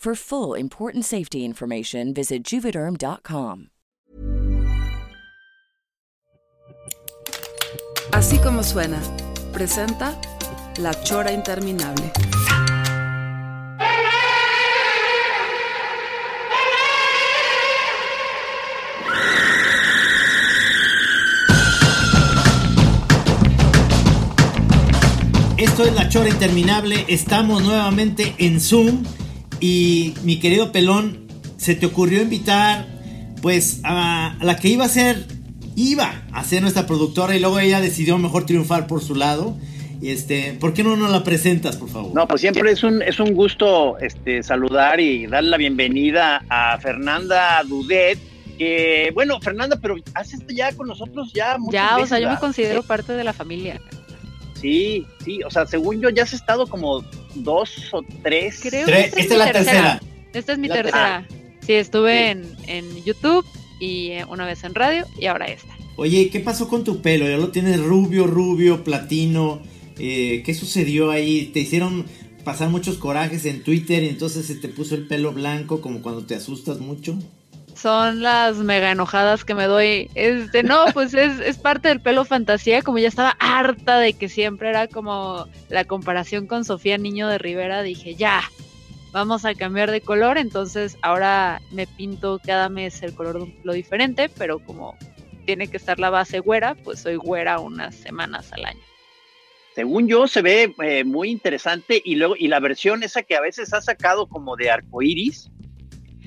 For full important safety information, visit juvederm.com. Así como suena, presenta La Chora Interminable. Esto es La Chora Interminable, estamos nuevamente en Zoom y mi querido Pelón, se te ocurrió invitar pues a la que iba a ser, iba a ser nuestra productora y luego ella decidió mejor triunfar por su lado. Este, ¿por qué no nos la presentas, por favor? No, pues siempre es un, es un gusto este, saludar y darle la bienvenida a Fernanda Dudet, que, bueno, Fernanda, pero haces ya con nosotros ya muchas Ya, o sea, yo me considero parte de la familia. Sí, sí, o sea, según yo ya has estado como dos o tres. Creo Tres, que esta es la tercera. Esta es mi La tercera. Sí, estuve Sí. En, en YouTube y eh, una vez en radio y ahora esta. Oye, ¿qué pasó con tu pelo? Ya lo tienes rubio, rubio, platino. Eh, ¿Qué sucedió ahí? ¿Te hicieron pasar muchos corajes en Twitter y entonces se te puso el pelo blanco como cuando te asustas mucho? Son las mega enojadas que me doy. Este, no, pues es, es parte del pelo fantasía, como ya estaba harta de que siempre era como la comparación con Sofía Niño de Rivera, dije, ya, vamos a cambiar de color, entonces ahora me pinto cada mes el color de un pelo diferente, pero como tiene que estar la base güera, pues soy güera unas semanas al año. Según yo se ve eh, muy interesante y luego y la versión esa que a veces ha sacado como de arcoiris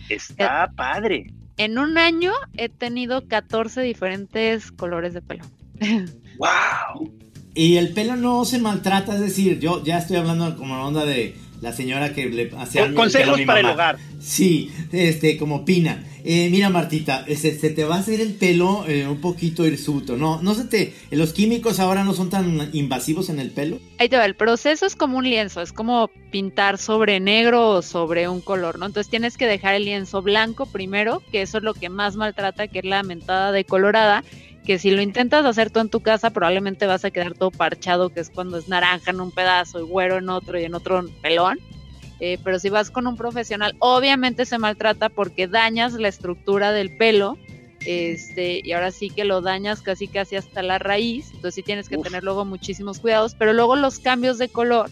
está padre. En un año he tenido 14 diferentes colores de pelo. Wow. Y el pelo no se maltrata, es decir, yo ya estoy hablando como la onda de la señora que le hacía a consejos mi para el hogar. Sí, este, como Pina. Eh, mira, Martita, este, se te va a hacer el pelo eh, un poquito hirsuto. No, no se te. Los químicos ahora no son tan invasivos en el pelo. Ahí te va, el proceso es como un lienzo, es como pintar sobre negro o sobre un color, ¿no? Entonces tienes que dejar el lienzo blanco primero, que eso es lo que más maltrata, que es la mentada decolorada, que si lo intentas hacer tú en tu casa probablemente vas a quedar todo parchado, que es cuando es naranja en un pedazo y güero en otro y en otro pelón. Eh, pero si vas con un profesional, obviamente se maltrata porque dañas la estructura del pelo. Este, y ahora sí que lo dañas casi casi hasta la raíz. Entonces sí tienes que Uf. tener luego muchísimos cuidados. Pero luego los cambios de color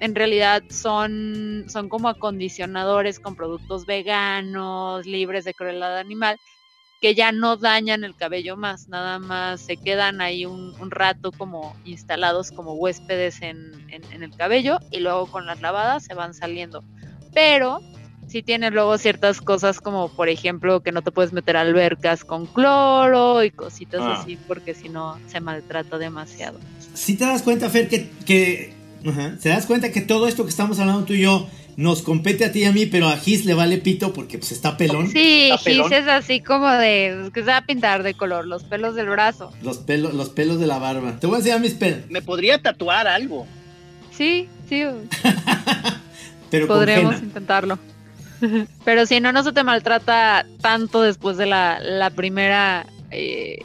en realidad son, son como acondicionadores con productos veganos, libres de crueldad animal, que ya no dañan el cabello más, nada más se quedan ahí un, un rato como instalados como huéspedes en, en- en el cabello y luego con las lavadas se van saliendo. Pero sí tiene luego ciertas cosas como por ejemplo que no te puedes meter a albercas con cloro y cositas Ah. así porque si no se maltrata demasiado. Si te das cuenta, Fer, que. que ¿Te das cuenta que todo esto que estamos hablando tú y yo nos compete a ti y a mí, pero a Gis le vale pito porque pues está pelón? Sí, ¿Está pelón? Gis es así como de que se va a pintar de color los pelos del brazo. Los, pelos, los pelos de la barba. Te voy a enseñar mis pelos. Me podría tatuar algo. Sí, sí, Pero henna. intentarlo. Pero si no, no se te maltrata tanto después de la, la primera eh,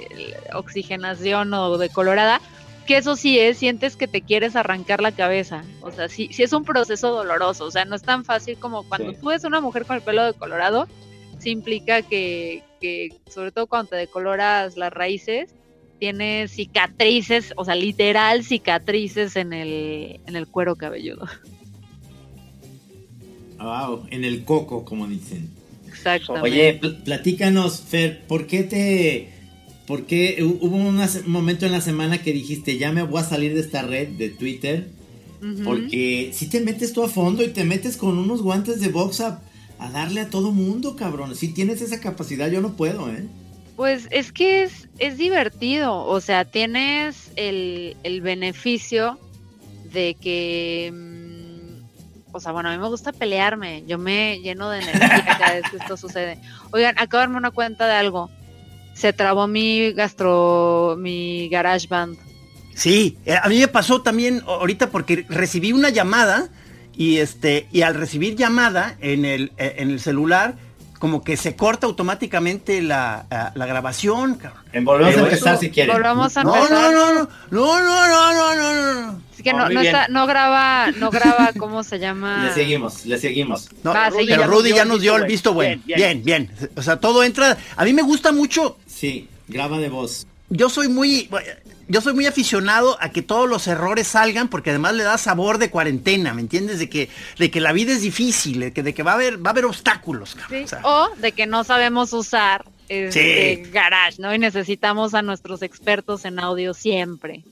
oxigenación o decolorada, que eso sí es, sientes que te quieres arrancar la cabeza. O sea, sí, sí es un proceso doloroso, o sea, no es tan fácil como cuando Sí. tú ves una mujer con el pelo decolorado, sí implica que, que, sobre todo cuando te decoloras las raíces, tiene cicatrices, o sea, literal cicatrices en el, en el cuero cabelludo. Wow, en el coco, como dicen. Exactamente. Oye, platícanos, Fer, ¿por qué te... ¿Por qué hubo un momento en la semana que dijiste, ya me voy a salir de esta red de Twitter? Porque si te metes tú a fondo y te metes con unos guantes de box a, darle a todo mundo, cabrón. Si tienes esa capacidad, yo no puedo, ¿eh? Pues es que es, es divertido, o sea, tienes el, el beneficio de que mm, o sea, bueno, a mí me gusta pelearme, yo me lleno de energía cada vez que esto sucede. Oigan, acabo de darme una cuenta de algo se trabó mi gastro, mi garage band. Sí, a mí me pasó también ahorita porque recibí una llamada y este y al recibir llamada en el, en el celular como que se corta automáticamente la, la grabación. Volvemos a empezar si quieres. Volvamos a no, empezar. No, no, no, no, no, no, no, no. Así que no, no, está, no graba, no graba, ¿cómo se llama? Le seguimos, le seguimos. No, Va, Rudy, pero Rudy ya nos dio el visto bueno. Bien bien. bien, bien. O sea, todo entra. A mí me gusta mucho Sí, graba de voz. Yo soy muy. Yo soy muy aficionado a que todos los errores salgan porque además le da sabor de cuarentena, ¿me entiendes? De que, de que la vida es difícil, de que, de que va a haber, va a haber obstáculos. o, de que no sabemos usar este garage, ¿no? Y necesitamos a nuestros expertos en audio siempre.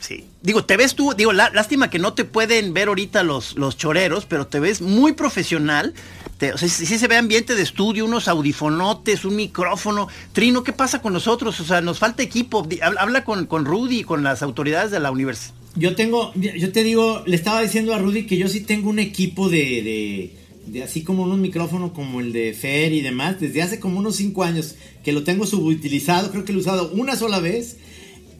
Sí. Digo, te ves tú, digo, lástima que no te pueden ver ahorita los, los choreros, pero te ves muy profesional. Te, o sea, sí, se ve ambiente de estudio, unos audifonotes, un micrófono. Trino, ¿qué pasa con nosotros? O sea, nos falta equipo. Habla con, con Rudy con las autoridades de la universidad. Yo tengo, yo te digo, le estaba diciendo a Rudy que yo sí tengo un equipo de, de, así como un micrófono como el de Fer y demás, desde hace como unos cinco años que lo tengo subutilizado, creo que lo he usado una sola vez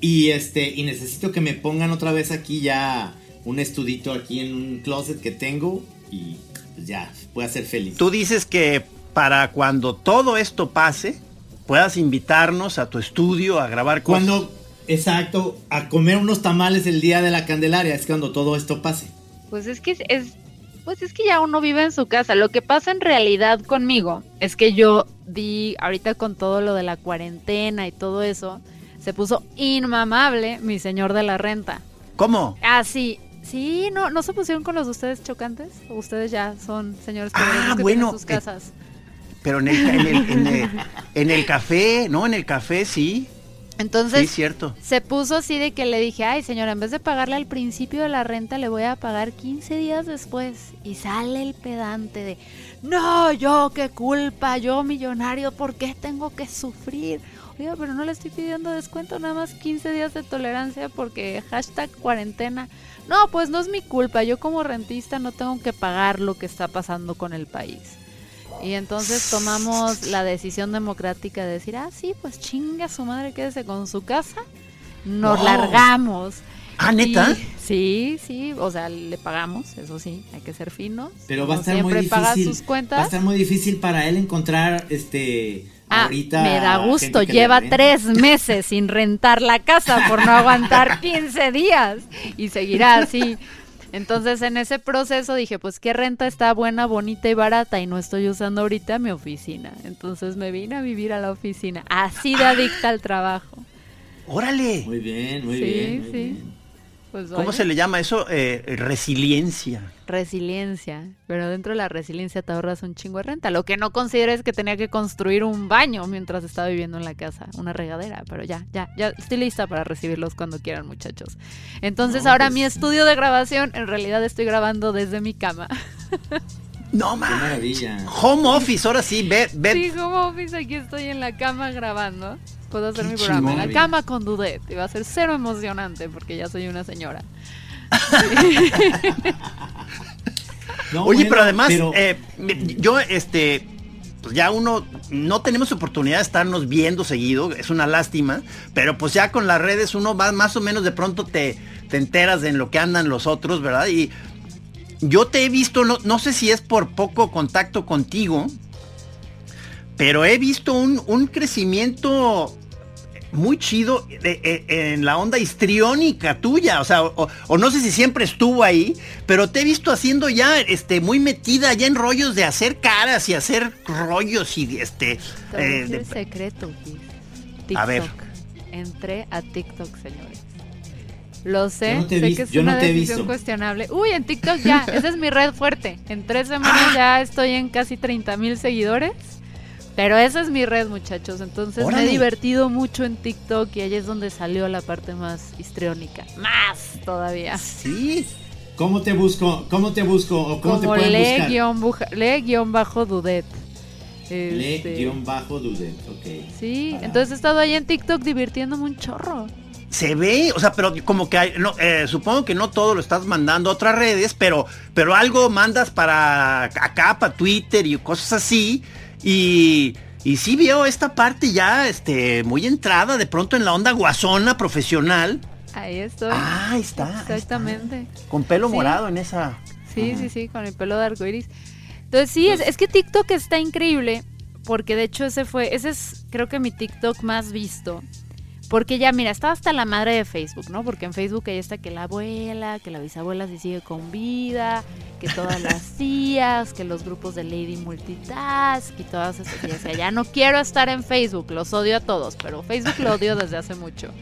y este, y necesito que me pongan otra vez aquí ya un estudito aquí en un closet que tengo y pues ya, voy a ser feliz. Tú dices que para cuando todo esto pase, puedas invitarnos a tu estudio a grabar cosas. Cuando, exacto, a comer unos tamales el día de la Candelaria, es cuando todo esto pase. Pues es que es, pues es que ya uno vive en su casa. Lo que pasa en realidad conmigo es que yo di, ahorita con todo lo de la cuarentena y todo eso, se puso inmamable mi señor de la renta. ¿Cómo? Ah, sí. No, ¿no se pusieron con los de ustedes chocantes? ¿O ustedes ya son señores ah, que bueno, sus eh, casas? pero en el, en, el, café, ¿no? En el café sí. Entonces, sí, cierto. se puso así de que le dije, ay señora, en vez de pagarle al principio de la renta, le voy a pagar 15 días después. Y sale el pedante de, no, yo qué culpa, yo millonario, ¿por qué tengo que sufrir? pero no le estoy pidiendo descuento, nada más 15 días de tolerancia porque hashtag cuarentena. No, pues no es mi culpa, yo como rentista no tengo que pagar lo que está pasando con el país. Y entonces tomamos la decisión democrática de decir, ah, sí, pues chinga su madre, quédese con su casa, nos largamos. Ah, neta. sí, sí, o sea, le pagamos, eso sí, hay que ser finos. Pero va a estar muy difícil. Va a estar muy difícil para él encontrar este Ah, me da gusto, lleva tres meses sin rentar la casa por no aguantar 15 días y seguirá así. Entonces en ese proceso dije, pues qué renta está buena, bonita y barata y no estoy usando ahorita mi oficina. Entonces me vine a vivir a la oficina, así de adicta al trabajo. Órale. Muy bien, muy bien. sí, sí. Pues ¿Cómo se le llama eso? Eh, resiliencia. Resiliencia, pero dentro de la resiliencia te ahorras un chingo de renta. Lo que no considero es que tenía que construir un baño mientras estaba viviendo en la casa, una regadera, pero ya, ya, ya estoy lista para recibirlos cuando quieran, muchachos. Entonces ahora pues mi estudio de grabación, en realidad estoy grabando desde mi cama. No maravilla. Home office, ahora sí, ve, ve. Sí, home office, aquí estoy en la cama grabando. Puedo hacer mi programa en la cama con Dudet. Y va a ser cero emocionante porque ya soy una señora. Oye, pero además, eh, yo, este, pues ya uno, no tenemos oportunidad de estarnos viendo seguido, es una lástima, pero pues ya con las redes uno va más o menos de pronto te, te enteras de en lo que andan los otros, ¿verdad? Y yo te he visto, no, no sé si es por poco contacto contigo, pero he visto un, un crecimiento muy chido en la onda histriónica tuya, o sea, o, no sé si siempre estuvo ahí, pero te he visto haciendo ya, este, muy metida ya en rollos de hacer caras y hacer rollos y este. Eh, secreto, A ver. entré a TikTok, señores. Lo sé, sé que es una decisión cuestionable. Uy, en TikTok ya, esa es mi red fuerte. En tres semanas ya estoy en casi 30 mil seguidores. Pero esa es mi red, muchachos. Entonces me he divertido mucho en TikTok y ahí es donde salió la parte más histriónica. Más todavía. Sí. ¿Cómo te busco? ¿Cómo te busco? ¿O cómo te pueden buscar? Le-dudet. Le-dudet, ok. Sí, entonces he estado ahí en TikTok divirtiéndome un chorro. Se ve, o sea, pero como que hay, no, eh, supongo que no todo lo estás mandando a otras redes, pero, pero algo mandas para acá, para Twitter y cosas así. Y, y sí veo esta parte ya este, muy entrada de pronto en la onda guasona profesional. Ahí estoy. Ah, ahí está. Exactamente. Con pelo morado en esa. Sí, sí, sí, con el pelo de arcoiris. Entonces sí, es, es, que TikTok está increíble porque de hecho ese fue, ese es creo que mi TikTok más visto. Porque ya, mira, estaba hasta la madre de Facebook, ¿no? Porque en Facebook ahí está que la abuela, que la bisabuela se sigue con vida, que todas las tías, que los grupos de Lady Multitask y todas esas. Y decía, ya no quiero estar en Facebook, los odio a todos, pero Facebook lo odio desde hace mucho.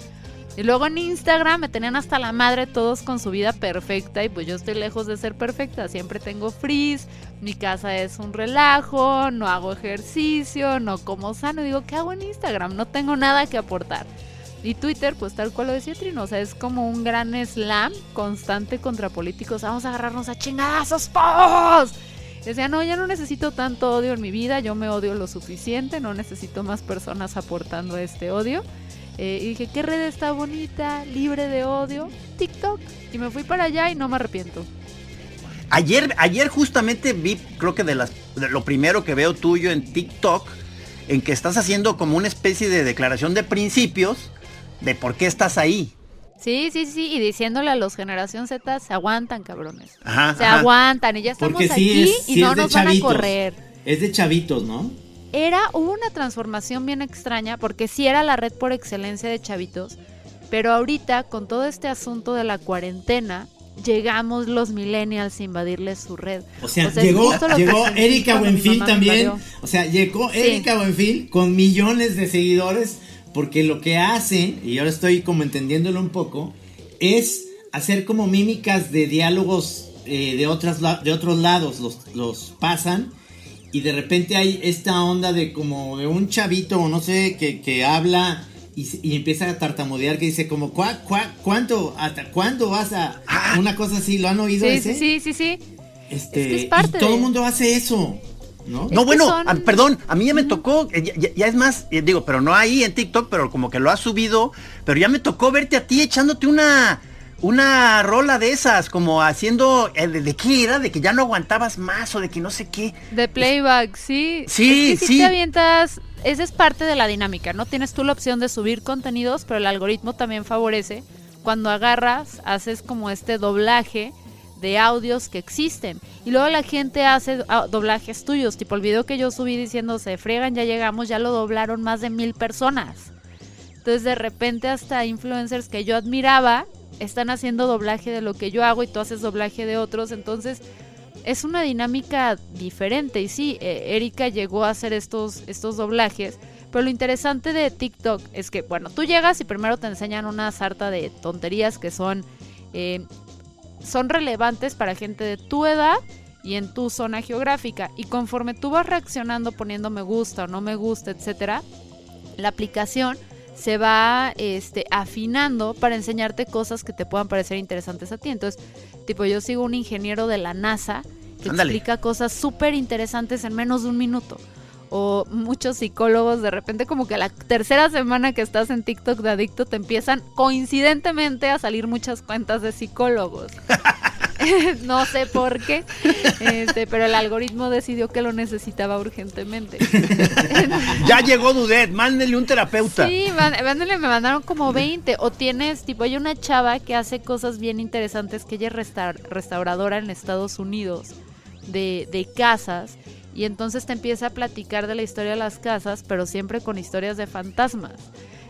Y luego en Instagram me tenían hasta la madre todos con su vida perfecta y pues yo estoy lejos de ser perfecta. Siempre tengo frizz, mi casa es un relajo, no hago ejercicio, no como sano. Digo, ¿qué hago en Instagram? No tengo nada que aportar. Y Twitter, pues tal cual lo decía Trino, o sea, es como un gran slam constante contra políticos. Vamos a agarrarnos a chingadazos, todos. Decía, no, ya no necesito tanto odio en mi vida, yo me odio lo suficiente, no necesito más personas aportando este odio. Eh, y dije, ¿qué red está bonita, libre de odio? TikTok. Y me fui para allá y no me arrepiento. Ayer, ayer justamente vi, creo que de, las, de lo primero que veo tuyo en TikTok, en que estás haciendo como una especie de declaración de principios de por qué estás ahí. Sí, sí, sí, y diciéndole a los generación Z, se aguantan, cabrones. se aguantan y ya estamos aquí y no nos van a correr. Es de chavitos, ¿no? Era una transformación bien extraña porque sí era la red por excelencia de chavitos, pero ahorita con todo este asunto de la cuarentena, llegamos los millennials a invadirles su red. O sea, llegó, llegó Erika Buenfil también. O sea, llegó Erika Buenfil con millones de seguidores porque lo que hacen, y ahora estoy como entendiéndolo un poco, es hacer como mímicas de diálogos eh, de, otras, de otros lados, los, los pasan y de repente hay esta onda de como de un chavito o no sé que, que habla y, empieza a tartamudear que dice como ¿cuá, cuánto hasta cuándo vas a ah. una cosa así lo han oído sí, sí sí sí este y todo el mundo hace eso ¿no? No, bueno, perdón, a mí ya me tocó, eh, ya, es más, eh, digo, pero no ahí en TikTok, pero como que lo has subido, pero ya me tocó verte a ti echándote una, una rola de esas, como haciendo, eh, ¿de, qué era? De que ya no aguantabas más o de que no sé qué. De playback, sí. Sí, es que si te avientas, esa es parte de la dinámica, ¿no? Tienes tú la opción de subir contenidos, pero el algoritmo también favorece cuando agarras, haces como este doblaje de audios que existen. Y luego la gente hace ah, doblajes tuyos, tipo el video que yo subí diciendo se friegan, ya llegamos, ya lo doblaron más de mil personas. Entonces de repente hasta influencers que yo admiraba están haciendo doblaje de lo que yo hago y tú haces doblaje de otros. Entonces es una dinámica diferente. Y sí, eh, Erika llegó a hacer estos, estos doblajes. Pero lo interesante de TikTok es que, bueno, tú llegas y primero te enseñan una sarta de tonterías que son eh, son relevantes para gente de tu edad y en tu zona geográfica. Y conforme tú vas reaccionando poniendo me gusta o no me gusta, etcétera, la aplicación se va este, afinando para enseñarte cosas que te puedan parecer interesantes a ti. Entonces, tipo, yo sigo un ingeniero de la NASA que explica cosas súper interesantes en menos de un minuto o muchos psicólogos de repente como que la tercera semana que estás en TikTok de adicto te empiezan coincidentemente a salir muchas cuentas de psicólogos. no sé por qué, este, pero el algoritmo decidió que lo necesitaba urgentemente. ya llegó Dudet, mándele un terapeuta. Sí, mándele, me mandaron como 20. O tienes, tipo, hay una chava que hace cosas bien interesantes, que ella es restauradora en Estados Unidos de, de casas y entonces te empieza a platicar de la historia de las casas, pero siempre con historias de fantasmas.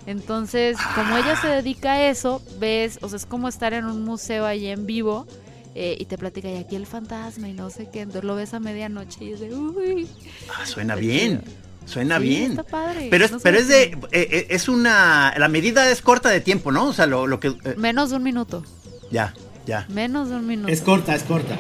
Entonces, como ella se dedica a eso, ves, o sea, es como estar en un museo ahí en vivo eh, y te platica, y aquí el fantasma y no sé qué, entonces lo ves a medianoche y dices, uy. Ah, suena bien. Suena bien. Está padre. Pero es, pero es de, eh, eh, es una, la medida es corta de tiempo, ¿no? O sea, lo, lo que... Eh, Menos de un minuto. Ya, ya. Menos de un minuto. Es corta, es corta.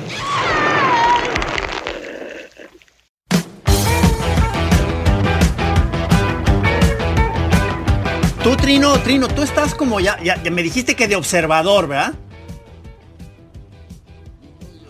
Tú, Trino, Trino, tú estás como ya, ya, me dijiste que de observador, ¿verdad?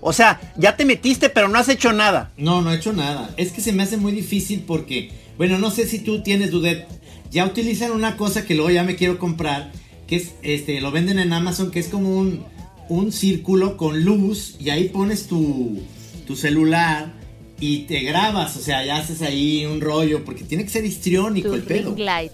O sea, ya te metiste, pero no has hecho nada. No, no he hecho nada. Es que se me hace muy difícil porque, bueno, no sé si tú tienes, Dudet. Ya utilizan una cosa que luego ya me quiero comprar, que es, este, lo venden en Amazon, que es como un, un círculo con luz y ahí pones tu, tu celular y te grabas, o sea, ya haces ahí un rollo, porque tiene que ser histriónico el pelo. light.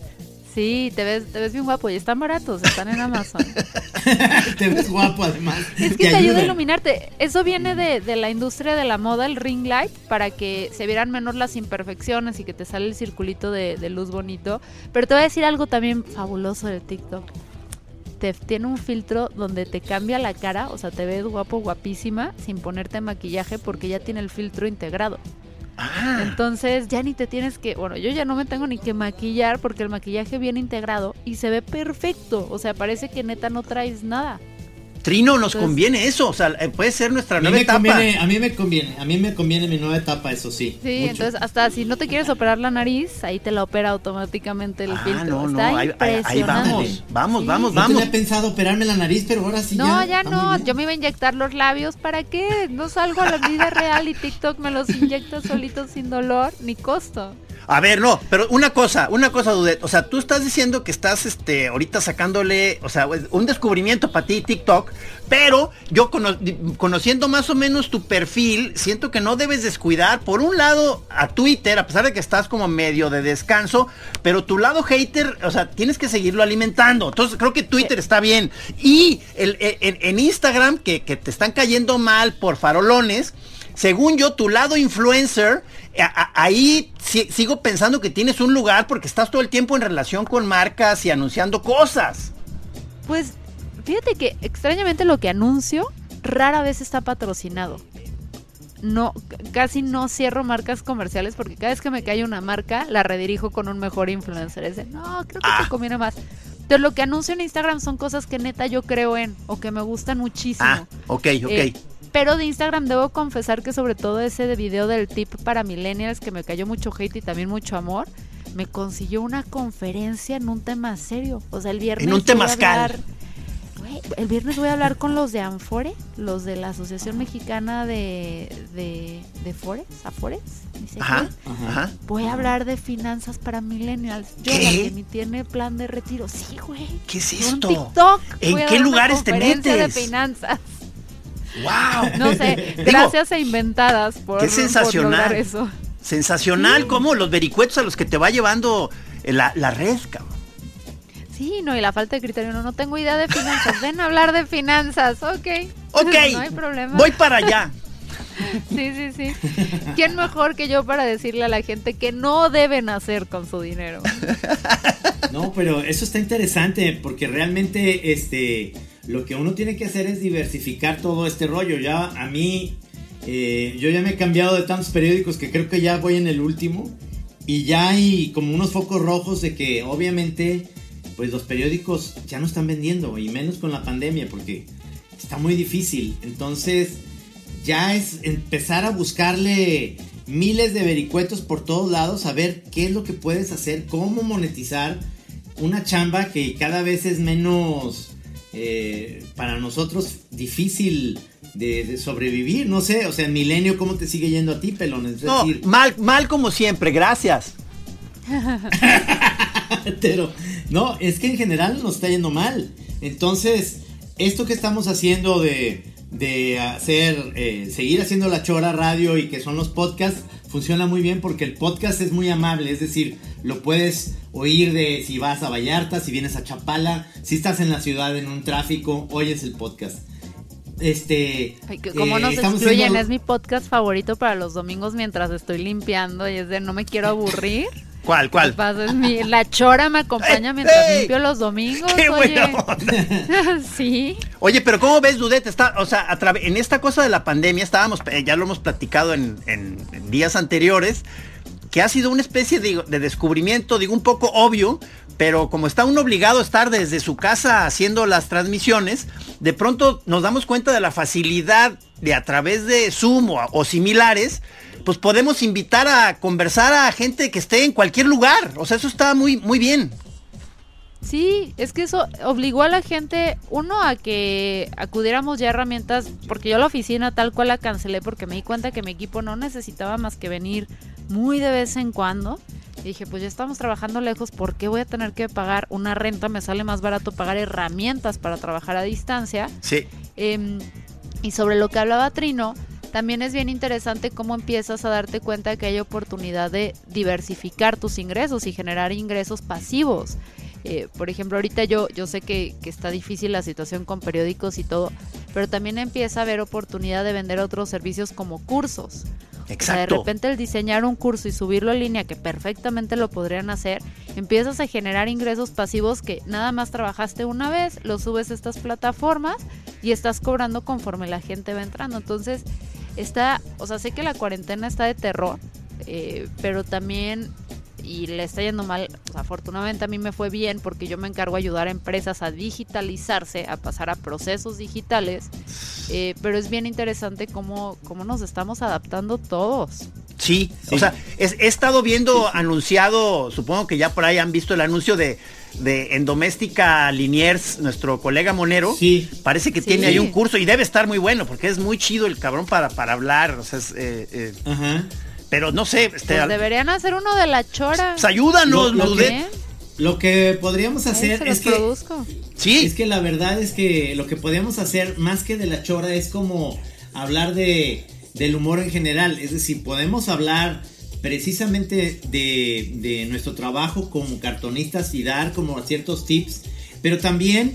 Sí, te ves, te ves bien guapo y están baratos, están en Amazon. te ves guapo además. Es que te, ayuda a iluminarte. Eso viene de, la industria de la moda, el ring light, para que se vieran menos las imperfecciones y que te sale el circulito de, luz bonito. Pero te voy a decir algo también fabuloso de TikTok. Te, tiene un filtro donde te cambia la cara, o sea, te ves guapo, guapísima, sin ponerte maquillaje porque ya tiene el filtro integrado. Ah. Entonces ya ni te tienes que, bueno, yo ya no me tengo ni que maquillar porque el maquillaje viene integrado y se ve perfecto. O sea, parece que neta no traes nada. Trino, nos conviene eso, o sea, eh, puede ser nuestra nueva etapa. a mí me conviene, a mí me conviene mi nueva etapa, eso sí. Sí, entonces hasta si no te quieres operar la nariz, ahí te la opera automáticamente el ah, filtro. No, no, ahí, vamos, vamos, vamos, vamos. No tenía pensado operarme la nariz, pero ahora sí. No, ya, no, yo me iba a inyectar los labios, ¿para qué? No salgo a la vida real y TikTok me los inyecta solito sin dolor ni costo. A ver, no, pero una cosa, una cosa, Dudet. O sea, tú estás diciendo que estás este, ahorita sacándole, o sea, un descubrimiento para ti, TikTok, pero yo conociendo más o menos tu perfil, siento que no debes descuidar, por un lado, a Twitter, a pesar de que estás como medio de descanso, pero tu lado hater, o sea, tienes que seguirlo alimentando. Entonces, creo que Twitter está bien. Y el, en, Instagram, que, que te están cayendo mal por farolones, según yo, tu lado influencer, ahí sigo pensando que tienes un lugar porque estás todo el tiempo en relación con marcas y anunciando cosas. Pues fíjate que extrañamente lo que anuncio rara vez está patrocinado. No, casi no cierro marcas comerciales porque cada vez que me cae una marca la redirijo con un mejor influencer. Es de, no, creo que te ah. conviene más. Pero lo que anuncio en Instagram son cosas que neta yo creo en o que me gustan muchísimo. Ah, ok, ok. Eh, pero de Instagram debo confesar que sobre todo ese de video del tip para millennials que me cayó mucho hate y también mucho amor, me consiguió una conferencia en un tema serio. O sea, el viernes... En un tema hablar, el viernes voy a hablar con los de Anfore, los de la Asociación Mexicana de, de, de Fores, Afores. Ajá, ajá. Voy a hablar de finanzas para millennials. Yo, la que ni tiene plan de retiro. Sí, güey. ¿Qué es esto? TikTok. ¿En qué lugares te metes? de finanzas. ¡Wow! No sé, gracias a inventadas por, qué sensacional. eso. Sensacional, como los vericuetos a los que te va llevando la, la red, cabrón. Sí, no, y la falta de criterio. No, no tengo idea de finanzas. Ven a hablar de finanzas. Ok. Ok. no hay problema. Voy para allá. sí, sí, sí. ¿Quién mejor que yo para decirle a la gente que no deben hacer con su dinero? No, pero eso está interesante porque realmente este lo que uno tiene que hacer es diversificar todo este rollo. Ya a mí, eh, yo ya me he cambiado de tantos periódicos que creo que ya voy en el último. Y ya hay como unos focos rojos de que obviamente pues los periódicos ya no están vendiendo y menos con la pandemia porque está muy difícil. Entonces ya es empezar a buscarle miles de vericuetos por todos lados, a ver qué es lo que puedes hacer, cómo monetizar una chamba que cada vez es menos eh, para nosotros difícil de, sobrevivir, no sé, o sea, en Milenio, ¿cómo te sigue yendo a ti, Pelón? no, mal, mal como siempre, gracias. Pero, no, es que en general nos está yendo mal. Entonces, esto que estamos haciendo de, de hacer, eh, seguir haciendo la chora radio y que son los podcasts, funciona muy bien porque el podcast es muy amable, es decir, lo puedes oír de si vas a Vallarta, si vienes a Chapala, si estás en la ciudad en un tráfico, oyes el podcast. Este. como nos eh, excluyen, es mi podcast favorito para los domingos mientras estoy limpiando y es de no me quiero aburrir. ¿Cuál, cuál? la chora me acompaña mientras limpio los domingos. ¡Qué oye. sí. Oye, pero ¿cómo ves, Dudet? Está, o sea, en esta cosa de la pandemia estábamos, eh, ya lo hemos platicado en días anteriores, que ha sido una especie de, de, descubrimiento, digo, un poco obvio, pero como está uno obligado a estar desde su casa haciendo las transmisiones, de pronto nos damos cuenta de la facilidad de a través de Zoom o, similares, pues podemos invitar a conversar a gente que esté en cualquier lugar. O sea, eso está muy, muy bien. Sí, es que eso obligó a la gente, uno, a que acudiéramos ya a herramientas, porque yo la oficina tal cual la cancelé porque me di cuenta que mi equipo no necesitaba más que venir muy de vez en cuando. Y dije, pues ya estamos trabajando lejos, ¿por qué voy a tener que pagar una renta? Me sale más barato pagar herramientas para trabajar a distancia. Sí. Em, y sobre lo que hablaba Trino, también es bien interesante cómo empiezas a darte cuenta que hay oportunidad de diversificar tus ingresos y generar ingresos pasivos. Eh, por ejemplo, ahorita yo, yo sé que, que, está difícil la situación con periódicos y todo, pero también empieza a haber oportunidad de vender otros servicios como cursos. Exacto. de repente el diseñar un curso y subirlo en línea, que perfectamente lo podrían hacer, empiezas a generar ingresos pasivos que nada más trabajaste una vez, lo subes a estas plataformas y estás cobrando conforme la gente va entrando. Entonces, está, o sea, sé que la cuarentena está de terror, eh, pero también y le está yendo mal, afortunadamente a mí me fue bien porque yo me encargo de ayudar a empresas a digitalizarse, a pasar a procesos digitales, eh, pero es bien interesante cómo, cómo nos estamos adaptando todos. Sí, o sea, he estado viendo anunciado, supongo que ya por ahí han visto el anuncio de, de en Doméstica Liniers, nuestro colega Monero. Sí. Parece que tiene ahí un curso y debe estar muy bueno porque es muy chido el cabrón para, para hablar. O sea, es, eh, eh, Ajá. Pero no sé. Este, pues deberían hacer uno de la chora. Pues ayúdanos, lo, lo, que, lo que podríamos hacer es que. Produzco. Sí. Es que la verdad es que lo que podríamos hacer más que de la chora es como hablar de, del humor en general. Es decir, podemos hablar precisamente de, de nuestro trabajo como cartonistas y dar como ciertos tips, pero también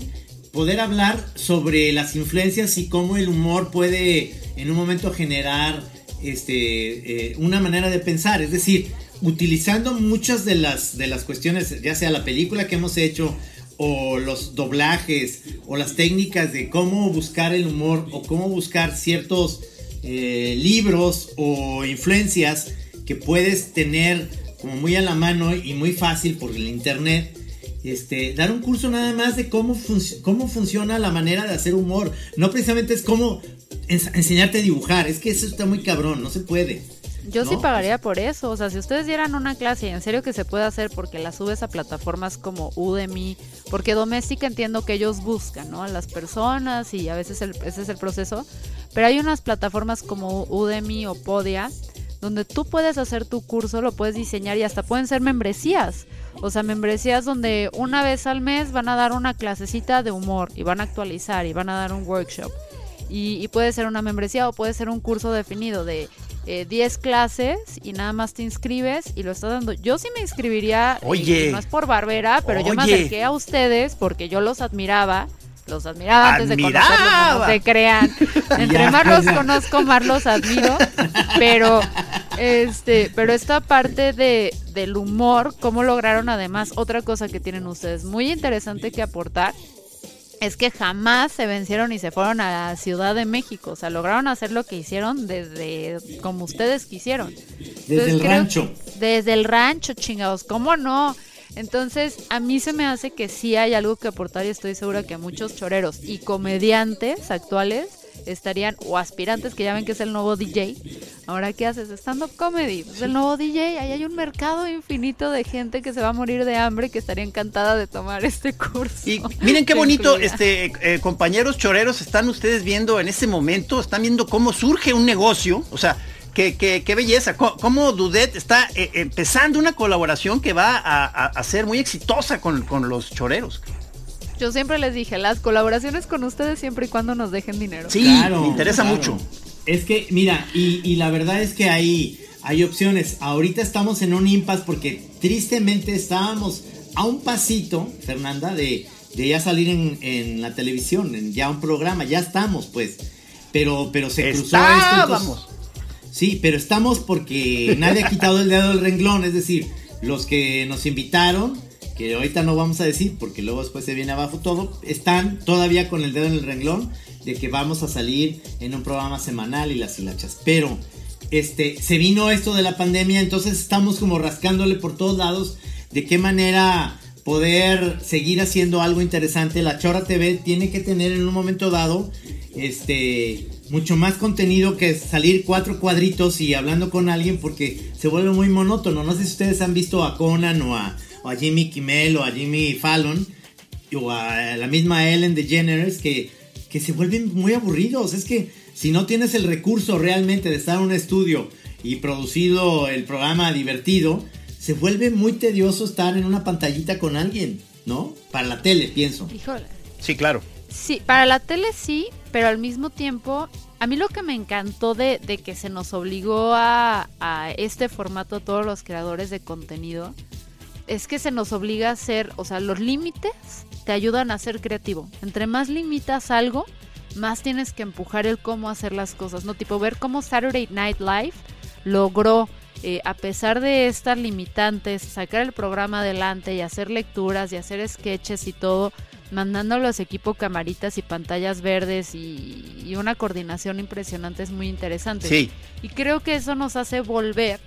poder hablar sobre las influencias y cómo el humor puede en un momento generar este, eh, una manera de pensar, es decir, utilizando muchas de las, de las cuestiones, ya sea la película que hemos hecho, o los doblajes, o las técnicas de cómo buscar el humor, o cómo buscar ciertos eh, libros o influencias que puedes tener como muy a la mano y muy fácil por el internet. Este, dar un curso nada más de cómo, cómo funciona la manera de hacer humor. No precisamente es cómo enseñarte a dibujar. Es que eso está muy cabrón, no se puede. Yo ¿no? sí pagaría por eso. O sea, si ustedes dieran una clase y en serio que se puede hacer porque la subes a plataformas como Udemy, porque Doméstica entiendo que ellos buscan, ¿no? A las personas y a veces el, ese es el proceso. Pero hay unas plataformas como Udemy o Podia donde tú puedes hacer tu curso, lo puedes diseñar y hasta pueden ser membresías. O sea, membresías donde una vez al mes van a dar una clasecita de humor y van a actualizar y van a dar un workshop. Y, y puede ser una membresía o puede ser un curso definido de eh, 10 clases y nada más te inscribes y lo estás dando. Yo sí me inscribiría, Oye. y no es por barbera, pero yo me Oye. acerqué a ustedes porque yo los admiraba. Los admiraba antes de conocerlos, no se crean. Entre Ya, más los ya. conozco, más los admiro. Pero, este, pero esta parte de, del humor, cómo lograron además, otra cosa que tienen ustedes muy interesante que aportar, es que jamás se vencieron y se fueron a la Ciudad de México. O sea, lograron hacer lo que hicieron desde como ustedes quisieron. Desde el rancho. Desde el rancho, chingados. ¿Cómo no? Entonces, a mí se me hace que sí hay algo que aportar y estoy segura que muchos choreros y comediantes actuales estarían, o aspirantes, que ya ven que es el nuevo DJ. Ahora, ¿qué haces? Stand-up comedy. Es el nuevo DJ. Ahí hay un mercado infinito de gente que se va a morir de hambre que estaría encantada de tomar este curso. Y miren qué bonito, Incluida. este, eh, compañeros choreros, están ustedes viendo en este momento, están viendo cómo surge un negocio, o sea, qué, qué- qué belleza, Co- cómo Dudet está eh, empezando una colaboración que va a, a- a ser muy exitosa con, con los choreros. Yo siempre les dije, las colaboraciones con ustedes siempre y cuando nos dejen dinero. Sí, Claro, me interesa claro. mucho. Es que, mira, y, y la verdad es que hay, hay opciones. Ahorita estamos en un impasse porque tristemente estábamos a un pasito, Fernanda, de, de ya salir en, en la televisión, en ya un programa. Ya estamos, pues. Pero, pero se cruzó esto. entonces- Estábamos. Sí, pero estamos porque nadie ha quitado el dedo del renglón, es decir, los que nos invitaron, que ahorita no vamos a decir porque luego después se viene abajo todo, están todavía con el dedo en el renglón de que vamos a salir en un programa semanal y las hilachas. Pero este, se vino esto de la pandemia, entonces estamos como rascándole por todos lados de qué manera poder seguir haciendo algo interesante. La Chora TV tiene que tener en un momento dado este mucho más contenido que salir cuatro cuadritos y hablando con alguien porque se vuelve muy monótono. No sé si ustedes han visto a Conan o a, o a Jimmy Kimmel o a Jimmy Fallon o a la misma Ellen DeGeneres que, que se vuelven muy aburridos. Es que si no tienes el recurso realmente de estar en un estudio y producido el programa divertido, se vuelve muy tedioso estar en una pantallita con alguien, ¿no? Para la tele, pienso. Híjole. Sí, claro. Sí, para la tele sí, pero al mismo tiempo, a mí lo que me encantó de, de que se nos obligó a, a, este formato a todos los creadores de contenido es que se nos obliga a hacer, o sea, los límites te ayudan a ser creativo. Entre más limitas algo, más tienes que empujar el cómo hacer las cosas, ¿no? Tipo, ver cómo Saturday Night Live logró eh, a pesar de estas limitantes, sacar el programa adelante y hacer lecturas y hacer sketches y todo, mandando a los equipos camaritas y pantallas verdes y, y, una coordinación impresionante es muy interesante. Sí. Y creo que eso nos hace volver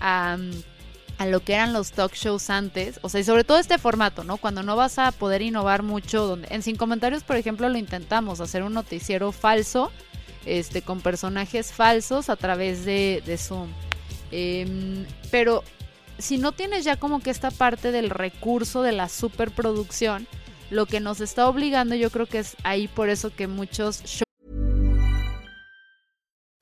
a, a lo que eran los talk shows antes, o sea, y sobre todo este formato, ¿no? Cuando no vas a poder innovar mucho, donde en Sin Comentarios, por ejemplo, lo intentamos, hacer un noticiero falso, este, con personajes falsos a través de, Zoom. Eh, pero si no tienes ya como que esta parte del recurso de la superproducción, lo que nos está obligando yo creo que es ahí por eso que muchos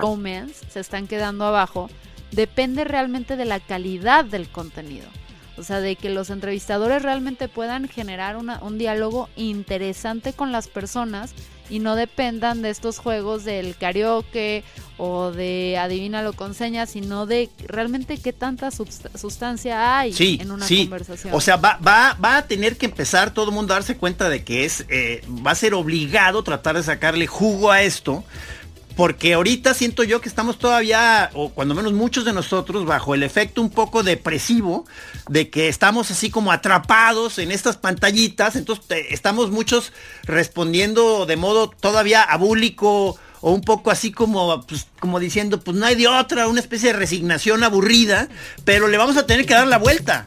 Romance se están quedando abajo. Depende realmente de la calidad del contenido. O sea, de que los entrevistadores realmente puedan generar una, un diálogo interesante con las personas y no dependan de estos juegos del karaoke o de adivínalo con señas, sino de realmente qué tanta sustancia hay sí, en una sí. conversación. O sea, va, va, va a tener que empezar todo el mundo a darse cuenta de que es, eh, va a ser obligado tratar de sacarle jugo a esto. Porque ahorita siento yo que estamos todavía, o cuando menos muchos de nosotros, bajo el efecto un poco depresivo de que estamos así como atrapados en estas pantallitas. Entonces estamos muchos respondiendo de modo todavía abúlico o un poco así como, pues, como diciendo, pues no hay de otra, una especie de resignación aburrida, pero le vamos a tener que dar la vuelta.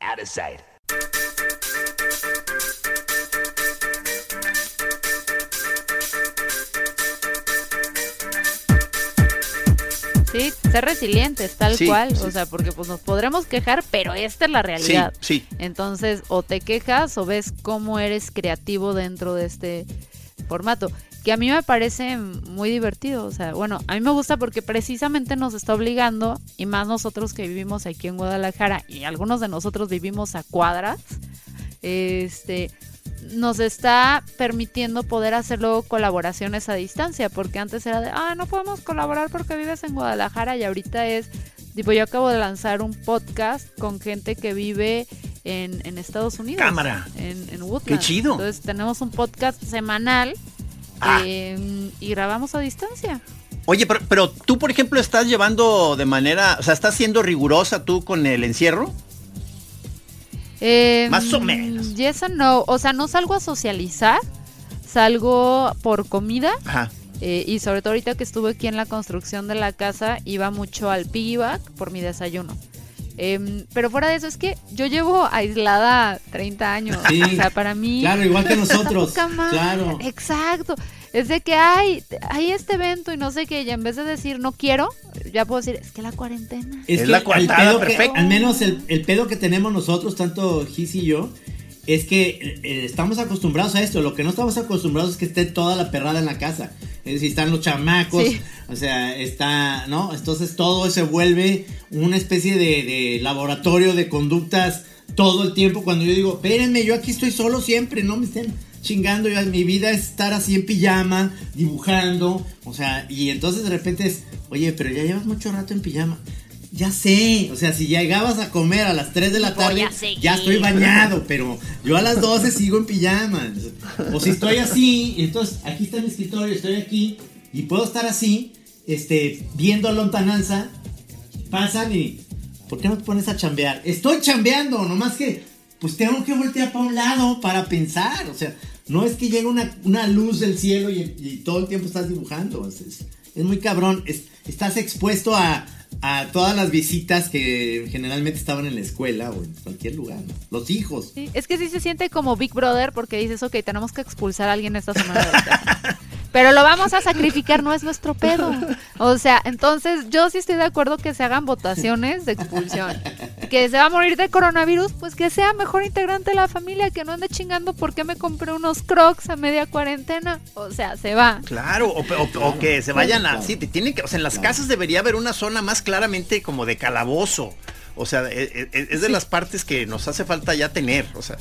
Out of sight. Sí, ser resilientes, tal Sí, cual. sí. O sea, porque pues nos podremos quejar, pero esta es la realidad. Sí, sí. Entonces, o te quejas o ves cómo eres creativo dentro de este formato. Que a mí me parece muy divertido. O sea, bueno, a mí me gusta porque precisamente nos está obligando, y más nosotros que vivimos aquí en Guadalajara, y algunos de nosotros vivimos a cuadras, este nos está permitiendo poder hacer luego colaboraciones a distancia, porque antes era de, ah, no podemos colaborar porque vives en Guadalajara y ahorita es, tipo, yo acabo de lanzar un podcast con gente que vive en, en Estados Unidos. Cámara. En, en Woodland. Qué chido. Entonces tenemos un podcast semanal Ah. eh, y grabamos a distancia. Oye, pero, pero tú, por ejemplo, estás llevando de manera, o sea, estás siendo rigurosa tú con el encierro. Eh, Más o menos. Yes and no. O sea, no salgo a socializar, salgo por comida. Ajá. Eh, y sobre todo ahorita que estuve aquí en la construcción de la casa, iba mucho al piggyback por mi desayuno. Em, pero fuera de eso, es que yo llevo aislada 30 años. Sí, o sea, para mí. claro, igual que nosotros, claro. Exacto. Es de que hay, hay este evento y no sé qué, y en vez de decir no quiero, ya puedo decir, es que la cuarentena. Es, Es que la que- perfecta. al menos el, el pedo que tenemos nosotros, tanto Gis y yo, es que eh, estamos acostumbrados a esto. Lo que no estamos acostumbrados es que esté toda la perrada en la casa. Es decir, están los chamacos, Sí. o sea, está, ¿no? Entonces todo se vuelve una especie de, de laboratorio de conductas todo el tiempo. Cuando yo digo, espérenme, yo aquí estoy solo siempre, no me estén chingando, yo, mi vida es estar así en pijama, dibujando, o sea, y entonces de repente es, oye, pero ya llevas mucho rato en pijama. Ya sé, o sea, si llegabas a comer a las 3 de la tarde, ya estoy bañado, pero yo a las 12 sigo en pijama. O si estoy así, entonces aquí está mi escritorio, estoy aquí y puedo estar así, este, viendo a lontananza, pasan y, ¿por qué no te pones a chambear? Estoy chambeando, nomás que, pues tengo que voltear para un lado para pensar, o sea, no es que llegue una, luz del cielo y, todo el tiempo estás dibujando, es, muy cabrón, estás expuesto a a todas las visitas que generalmente estaban en la escuela o en cualquier lugar, Los hijos. es que sí se siente como Big Brother porque dices, ok, tenemos que expulsar a alguien esta semana. Pero lo vamos a sacrificar, no es nuestro pedo. O sea, entonces yo sí estoy de acuerdo que se hagan votaciones de expulsión. Que se va a morir de coronavirus, pues que sea mejor integrante de la familia, que no ande chingando porque me compré unos crocs a media cuarentena. O sea, se va. Claro, o, que se vayan a... Sí, tienen que... O sea, en las casas debería haber una zona más claramente como de calabozo. O sea, e, e, es, de las partes que nos hace falta ya tener. O sea,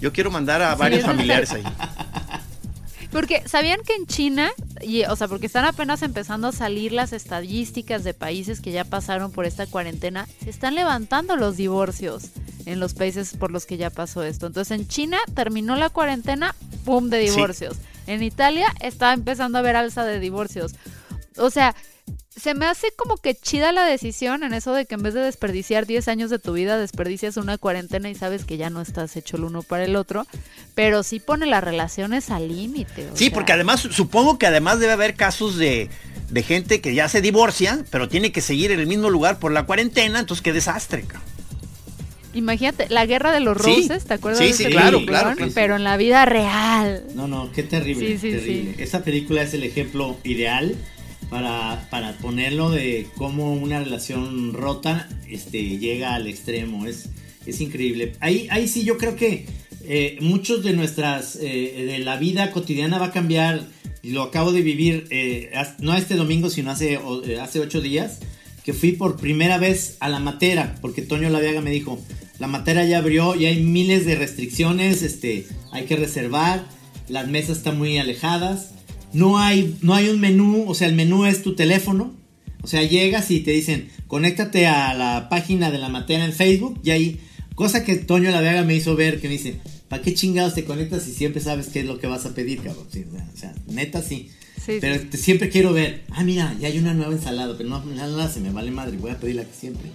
yo quiero mandar a varios familiares ahí. Porque sabían que en China, y, o sea, porque están apenas empezando a salir las estadísticas de países que ya pasaron por esta cuarentena, se están levantando los divorcios en los países por los que ya pasó esto. Entonces en China terminó la cuarentena, ¡pum! de divorcios. En Italia está empezando a haber alza de divorcios. O sea, se me hace como que chida la decisión en eso de que en vez de desperdiciar 10 años de tu vida, desperdicias una cuarentena y sabes que ya no estás hecho el uno para el otro, pero sí pone las relaciones al límite. Sí, porque además, supongo que además debe haber casos de, de, gente que ya se divorcia, pero tiene que seguir en el mismo lugar por la cuarentena, entonces qué desastre. Imagínate, la guerra de los roses, ¿te acuerdas? Sí, sí, claro, claro, Pero en la vida real. No, no, qué terrible. Sí, terrible. Esa película es el ejemplo ideal para, para ponerlo de cómo una relación rota este, llega al extremo. Es, es increíble. Ahí, ahí sí yo creo que eh, muchos de nuestras, eh, de la vida cotidiana va a cambiar. Lo acabo de vivir, eh, no este domingo, sino hace, hace ocho días, que fui por primera vez a la matera, porque Toño Laviaga me dijo, la matera ya abrió y hay miles de restricciones, este, hay que reservar, las mesas están muy alejadas. No hay, no hay un menú, o sea, el menú es tu teléfono. O sea, llegas y te dicen, conéctate a la página de la materia en Facebook y ahí, cosa que Toño La Vega me hizo ver, que me dice, ¿para qué chingados te conectas si siempre sabes qué es lo que vas a pedir, cabrón? o sea, neta sí. pero siempre quiero ver, ah, mira, ya hay una nueva ensalada, pero no, nada, se me vale madre, voy a pedir la que siempre.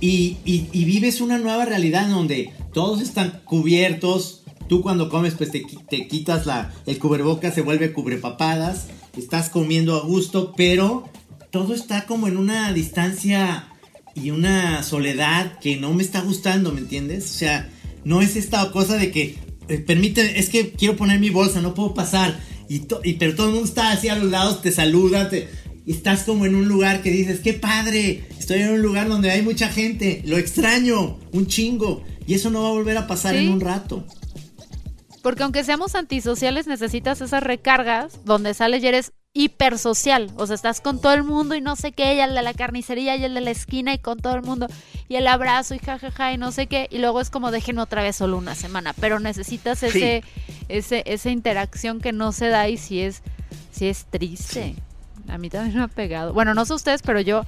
Y, y, y vives una nueva realidad en donde todos están cubiertos, Tú cuando comes, pues te, quitas la, el cubrebocas, se vuelve cubrepapadas, estás comiendo a gusto, pero todo está como en una distancia y una soledad que no me está gustando, ¿me entiendes? O sea, no es esta cosa de que, eh, permite, es que quiero poner mi bolsa, no puedo pasar, y, y, pero todo el mundo está así a los lados, te saluda, te, estás como en un lugar que dices, qué padre, estoy en un lugar donde hay mucha gente, lo extraño, un chingo, y eso no va a volver a pasar en un rato. Porque aunque seamos antisociales, necesitas esas recargas donde sales y eres hipersocial. O sea, estás con todo el mundo y no sé qué, y el de la carnicería y el de la esquina y con todo el mundo. Y el abrazo y jajaja y no sé qué. Y luego es como déjenme otra vez solo una semana. Pero necesitas ese, ese, esa interacción que no se da y si es, si es triste. A mí también me ha pegado. Bueno, no sé ustedes, pero yo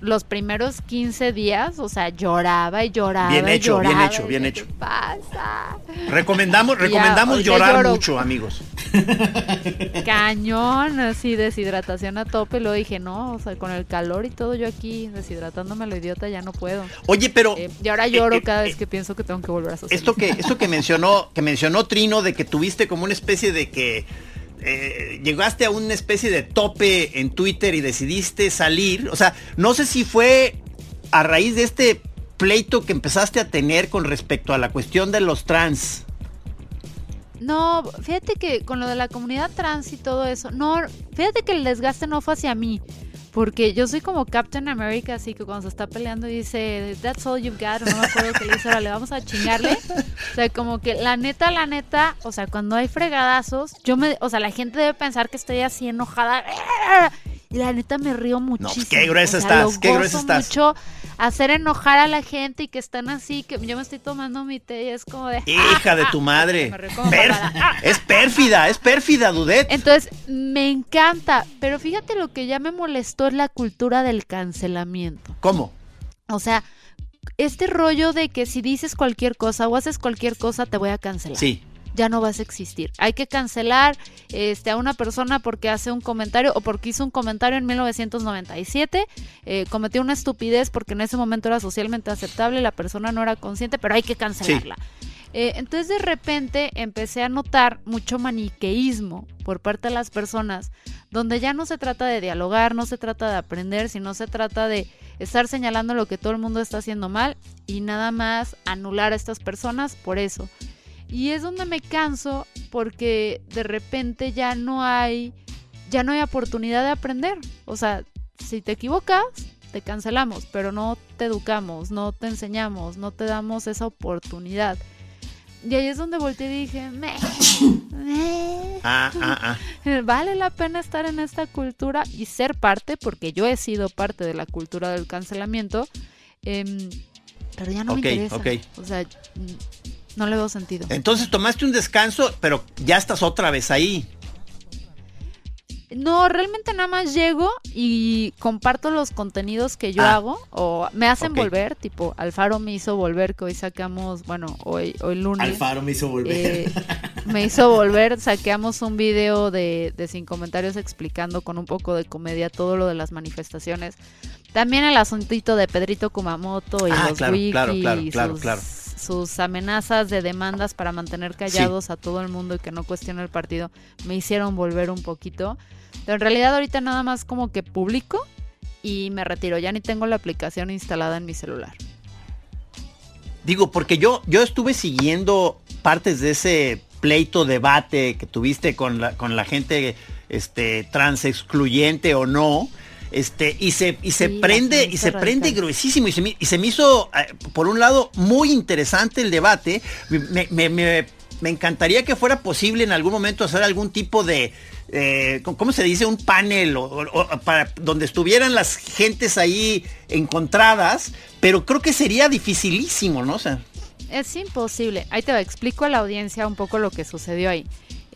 los primeros 15 días, o sea, lloraba y lloraba. Bien hecho, bien hecho, bien hecho. ¿Qué pasa? Recomendamos, recomendamos llorar mucho, amigos. Cañón, así deshidratación a tope. Lo dije, no, o sea, con el calor y todo, yo aquí deshidratándome lo idiota ya no puedo. Oye, pero. Eh, y ahora lloro eh, cada vez eh, que pienso que tengo que volver a socializar. Esto que, esto que mencionó, que mencionó Trino, de que tuviste como una especie de que eh, llegaste a una especie de tope en Twitter y decidiste salir. O sea, no sé si fue a raíz de este pleito que empezaste a tener con respecto a la cuestión de los trans. No, fíjate que con lo de la comunidad trans y todo eso, no, fíjate que el desgaste no fue hacia mí. Porque yo soy como Captain America, así que cuando se está peleando dice, That's all you've got, o no me acuerdo que le dice, ahora le vamos a chingarle. O sea, como que la neta, la neta, o sea, cuando hay fregadazos, yo me, o sea, la gente debe pensar que estoy así enojada. Y la neta me río muchísimo. No, qué gruesa estás, qué gruesa estás. Mucho hacer enojar a la gente y que están así, que yo me estoy tomando mi té y es como de... Hija de tu madre. es pérfida, es pérfida, Dudet. Entonces, me encanta, pero fíjate lo que ya me molestó es la cultura del cancelamiento. ¿Cómo? O sea, este rollo de que si dices cualquier cosa o haces cualquier cosa, te voy a cancelar. Sí ya no vas a existir. Hay que cancelar este, a una persona porque hace un comentario o porque hizo un comentario en 1997, eh, cometió una estupidez porque en ese momento era socialmente aceptable, la persona no era consciente, pero hay que cancelarla. Eh, entonces de repente empecé a notar mucho maniqueísmo por parte de las personas, donde ya no se trata de dialogar, no se trata de aprender, sino se trata de estar señalando lo que todo el mundo está haciendo mal y nada más anular a estas personas por eso. Y es donde me canso porque de repente ya no hay, ya no hay oportunidad de aprender. O sea, si te equivocas, te cancelamos, pero no te educamos, no te enseñamos, no te damos esa oportunidad. Y ahí es donde volteé y dije, me, ah, ah, ah. vale la pena estar en esta cultura y ser parte, porque yo he sido parte de la cultura del cancelamiento, em, pero ya no me interesa. O sea, no le veo sentido. Entonces tomaste un descanso, pero ya estás otra vez ahí. No, realmente nada más llego y comparto los contenidos que yo ah. hago o me hacen volver, tipo Alfaro me hizo volver, que hoy sacamos, bueno, hoy, hoy lunes. Alfaro me hizo volver. Eh, me hizo volver, saqueamos un video de, de sin comentarios explicando con un poco de comedia todo lo de las manifestaciones. También el asuntito de Pedrito Kumamoto y ah, los claro, claro, claro, claro sus amenazas de demandas para mantener callados a todo el mundo y que no cuestione el partido me hicieron volver un poquito. Pero en realidad ahorita nada más como que publico y me retiro. Ya ni tengo la aplicación instalada en mi celular. Digo, porque yo, yo estuve siguiendo partes de ese pleito, debate que tuviste con la, con la gente este, trans excluyente o no. Este, y se, y se prende, y se prende gruesísimo. Y se, me, y se me hizo, eh, por un lado, muy interesante el debate. Me, encantaría que fuera posible en algún momento hacer algún tipo de, eh, ¿cómo se dice? Un panel o, para donde estuvieran las gentes ahí encontradas, pero creo que sería dificilísimo, ¿no? O es imposible. Ahí te explico a la audiencia un poco lo que sucedió ahí.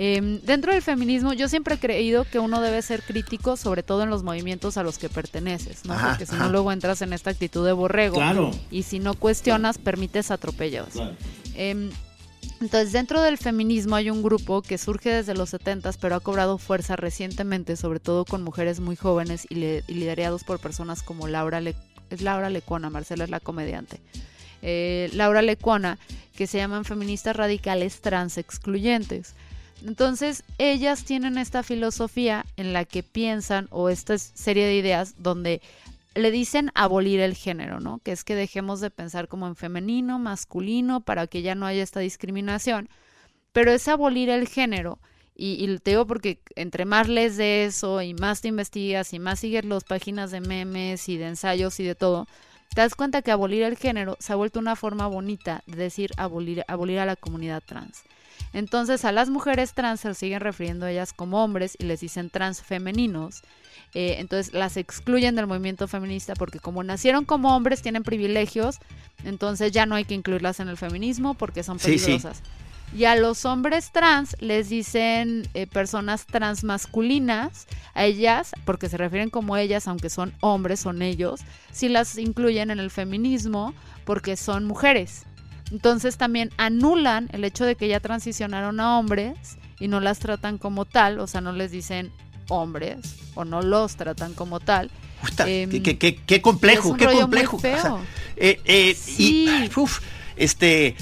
Em, dentro del feminismo yo siempre he creído que uno debe ser crítico, sobre todo en los movimientos a los que perteneces, ¿no? Porque si no luego entras en esta actitud de borrego claro. y si no cuestionas permites atropellos. Em, entonces, dentro del feminismo hay un grupo que surge desde los 70 pero ha cobrado fuerza recientemente, sobre todo con mujeres muy jóvenes y, liderados por personas como Laura, Le es Laura Lecuona, Marcela es la comediante. Eh, Laura Lecuona, que se llaman feministas radicales trans excluyentes. Entonces, ellas tienen esta filosofía en la que piensan, o esta serie de ideas, donde le dicen abolir el género, ¿no? Que es que dejemos de pensar como en femenino, masculino, para que ya no haya esta discriminación. Pero es abolir el género. Y, y, te digo porque entre más lees de eso y más te investigas y más sigues las páginas de memes y de ensayos y de todo, te das cuenta que abolir el género se ha vuelto una forma bonita de decir abolir, abolir a la comunidad trans. Entonces a las mujeres trans se siguen refiriendo a ellas como hombres y les dicen trans femeninos. Eh, entonces las excluyen del movimiento feminista porque como nacieron como hombres tienen privilegios, entonces ya no hay que incluirlas en el feminismo porque son peligrosas. Y a los hombres trans les dicen eh, personas trans masculinas, a ellas, porque se refieren como ellas, aunque son hombres, son ellos, si las incluyen en el feminismo porque son mujeres. Entonces también anulan el hecho de que ya transicionaron a hombres y no las tratan como tal, o sea, no les dicen hombres o no los tratan como tal. Em, qué, complejo, qué complejo. Eh, eh, y, este,